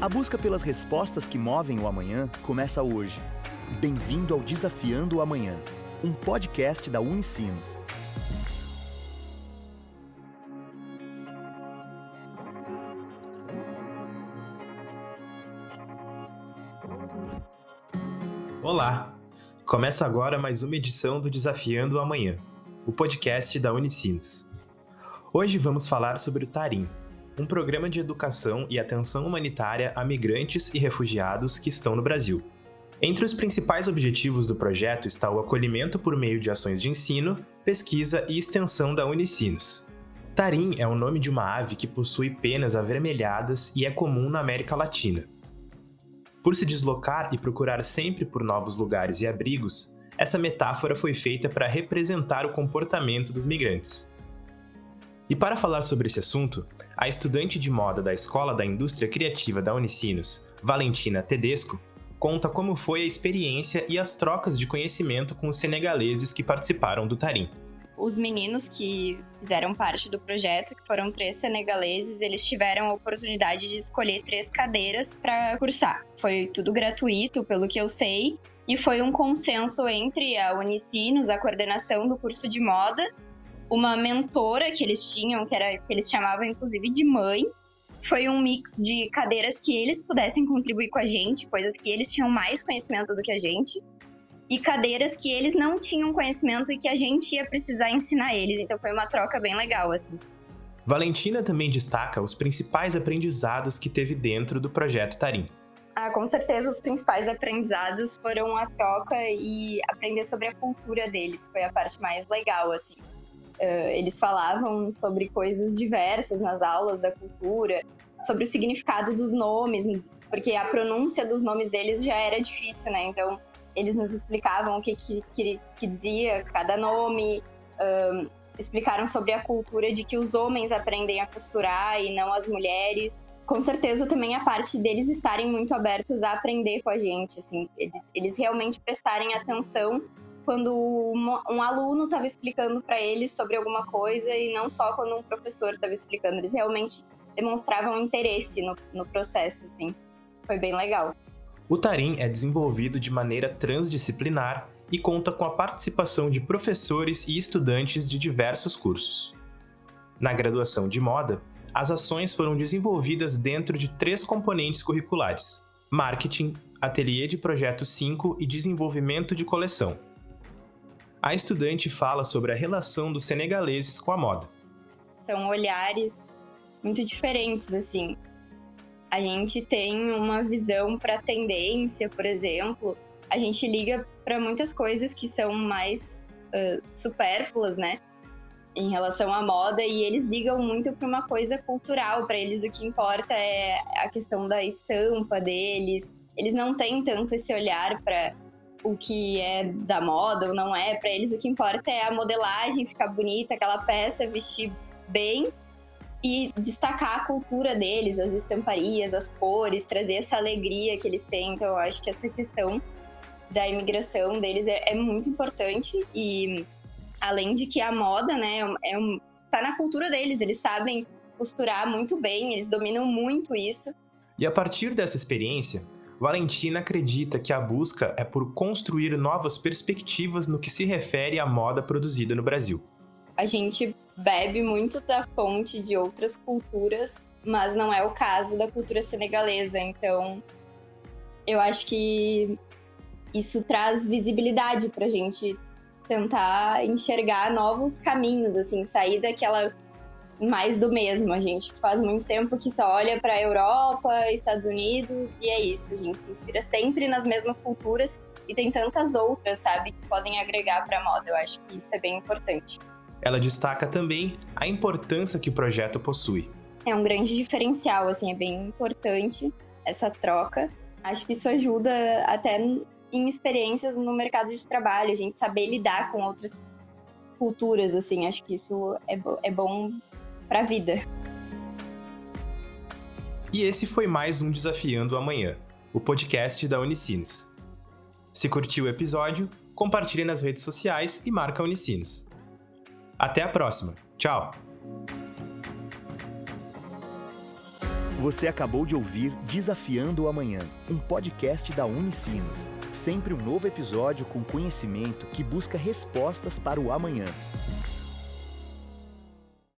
A busca pelas respostas que movem o amanhã começa hoje. Bem-vindo ao Desafiando o Amanhã, um podcast da Unicinos. Olá! Começa agora mais uma edição do Desafiando o Amanhã, o podcast da Unicinos. Hoje vamos falar sobre o Tarim, um programa de educação e atenção humanitária a migrantes e refugiados que estão no Brasil. Entre os principais objetivos do projeto está o acolhimento por meio de ações de ensino, pesquisa e extensão da Unicinos. Tarim é o nome de uma ave que possui penas avermelhadas e é comum na América Latina. Por se deslocar e procurar sempre por novos lugares e abrigos, essa metáfora foi feita para representar o comportamento dos migrantes. E para falar sobre esse assunto, a estudante de moda da Escola da Indústria Criativa da Unicinos, Valentina Tedesco, conta como foi a experiência e as trocas de conhecimento com os senegaleses que participaram do Tarim. Os meninos que fizeram parte do projeto, que foram três senegaleses, eles tiveram a oportunidade de escolher três cadeiras para cursar. Foi tudo gratuito, pelo que eu sei, e foi um consenso entre a Unicinos, a coordenação do curso de moda uma mentora que eles tinham, que, era, que eles chamavam inclusive de mãe. Foi um mix de cadeiras que eles pudessem contribuir com a gente, coisas que eles tinham mais conhecimento do que a gente, e cadeiras que eles não tinham conhecimento e que a gente ia precisar ensinar eles. Então foi uma troca bem legal, assim. Valentina também destaca os principais aprendizados que teve dentro do projeto Tarim. Ah, com certeza os principais aprendizados foram a troca e aprender sobre a cultura deles. Foi a parte mais legal, assim. Uh, eles falavam sobre coisas diversas nas aulas da cultura, sobre o significado dos nomes, porque a pronúncia dos nomes deles já era difícil, né? Então, eles nos explicavam o que, que, que, que dizia cada nome, explicaram sobre a cultura de que os homens aprendem a costurar e não as mulheres. Com certeza também a parte deles estarem muito abertos a aprender com a gente, assim, eles realmente prestarem atenção quando um, aluno estava explicando para eles sobre alguma coisa e não só quando um professor estava explicando. Eles realmente demonstravam interesse no, no processo, assim. Foi bem legal. O Tarim é desenvolvido de maneira transdisciplinar e conta com a participação de professores e estudantes de diversos cursos. Na graduação de moda, as ações foram desenvolvidas dentro de três componentes curriculares: marketing, ateliê de projeto 5 e desenvolvimento de coleção a estudante fala sobre a relação dos senegaleses com a moda. São olhares muito diferentes, assim. A gente tem uma visão para tendência, por exemplo. A gente liga para muitas coisas que são mais uh, supérfluas, né? Em relação à moda, e eles ligam muito para uma coisa cultural. Para eles, o que importa é a questão da estampa deles. Eles não têm tanto esse olhar para o que é da moda ou não é. Para eles, o que importa é a modelagem, ficar bonita, aquela peça, vestir bem e destacar a cultura deles, as estamparias, as cores, trazer essa alegria que eles têm. Então, eu acho que essa questão da imigração deles é, é muito importante e além de que a moda, né, é um, tá na cultura deles, eles sabem costurar muito bem, eles dominam muito isso. E a partir dessa experiência, Valentina acredita que a busca é por construir novas perspectivas no que se refere à moda produzida no Brasil. A gente bebe muito da fonte de outras culturas, mas não é o caso da cultura senegalesa. Então, eu acho que isso traz visibilidade para a gente tentar enxergar novos caminhos, assim, sair daquela mais do mesmo. A gente faz muito tempo que só olha para a Europa, Estados Unidos e é isso. A gente se inspira sempre nas mesmas culturas e tem tantas outras, sabe, que podem agregar para a moda. Eu acho que isso é bem importante. Ela destaca também a importância que o projeto possui. É um grande diferencial, assim, é bem importante essa troca. Acho que isso ajuda até em experiências no mercado de trabalho, a gente saber lidar com outras culturas, assim, acho que isso é, é bom para a vida. E esse foi mais um Desafiando Amanhã, o podcast da Unicinos. Se curtiu o episódio, compartilhe nas redes sociais e marca Unicinos. Até a próxima. Tchau! Você acabou de ouvir Desafiando o Amanhã, um podcast da Unicinos. Sempre um novo episódio com conhecimento que busca respostas para o amanhã.